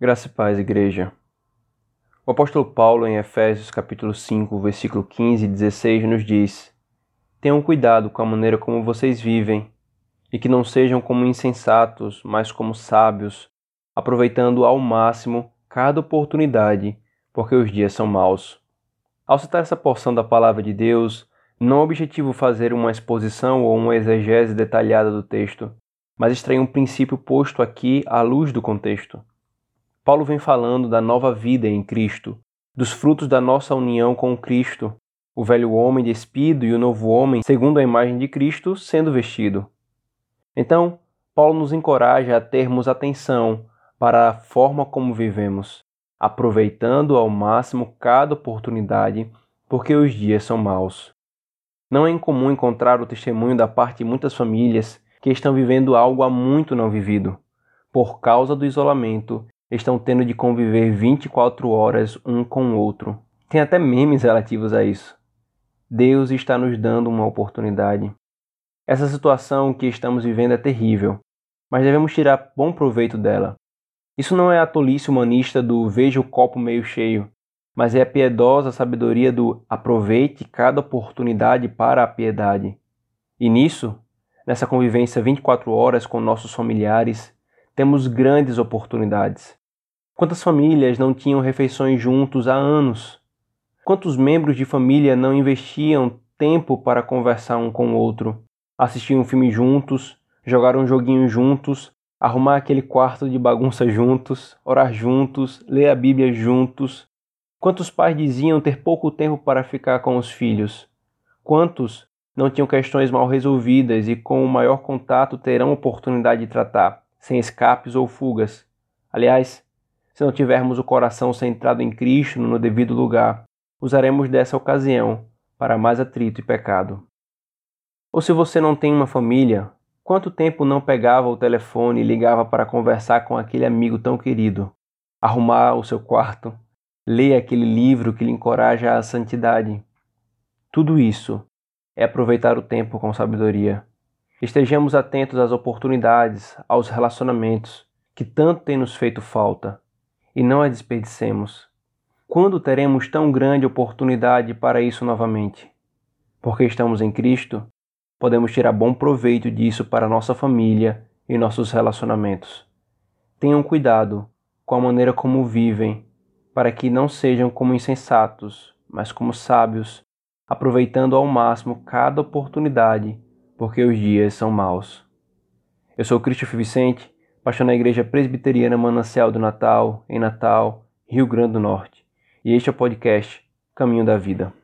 Graça e paz, igreja. O apóstolo Paulo, em Efésios capítulo 5, versículo 15 e 16, nos diz: Tenham cuidado com a maneira como vocês vivem, e que não sejam como insensatos, mas como sábios, aproveitando ao máximo cada oportunidade, porque os dias são maus. Ao citar essa porção da palavra de Deus, não objetivo fazer uma exposição ou uma exegese detalhada do texto, mas extrair um princípio posto aqui à luz do contexto. Paulo vem falando da nova vida em Cristo, dos frutos da nossa união com Cristo, o velho homem despido e o novo homem, segundo a imagem de Cristo, sendo vestido. Então, Paulo nos encoraja a termos atenção para a forma como vivemos, aproveitando ao máximo cada oportunidade, porque os dias são maus. Não é incomum encontrar o testemunho da parte de muitas famílias que estão vivendo algo há muito não vivido, por causa do isolamento estão tendo de conviver 24 horas um com o outro. Tem até memes relativos a isso. Deus está nos dando uma oportunidade. Essa situação que estamos vivendo é terrível, mas devemos tirar bom proveito dela. Isso não é a tolice humanista do veja o copo meio cheio, mas é a piedosa sabedoria do aproveite cada oportunidade para a piedade. E nisso, nessa convivência 24 horas com nossos familiares, temos grandes oportunidades. Quantas famílias não tinham refeições juntos há anos? Quantos membros de família não investiam tempo para conversar um com o outro, assistir um filme juntos, jogar um joguinho juntos, arrumar aquele quarto de bagunça juntos, orar juntos, ler a Bíblia juntos? Quantos pais diziam ter pouco tempo para ficar com os filhos? Quantos não tinham questões mal resolvidas e com o maior contato terão oportunidade de tratar, sem escapes ou fugas? Aliás, se não tivermos o coração centrado em Cristo no devido lugar, usaremos dessa ocasião para mais atrito e pecado. Ou se você não tem uma família, quanto tempo não pegava o telefone e ligava para conversar com aquele amigo tão querido, arrumar o seu quarto, ler aquele livro que lhe encoraja à santidade? Tudo isso é aproveitar o tempo com sabedoria. Estejamos atentos às oportunidades, aos relacionamentos que tanto têm nos feito falta e não a desperdicemos. Quando teremos tão grande oportunidade para isso novamente? Porque estamos em Cristo, podemos tirar bom proveito disso para nossa família e nossos relacionamentos. Tenham cuidado com a maneira como vivem, para que não sejam como insensatos, mas como sábios, aproveitando ao máximo cada oportunidade, porque os dias são maus. Eu sou Cristo Vicente pastor na Igreja Presbiteriana Manancial do Natal, em Natal, Rio Grande do Norte. E este é o podcast Caminho da Vida.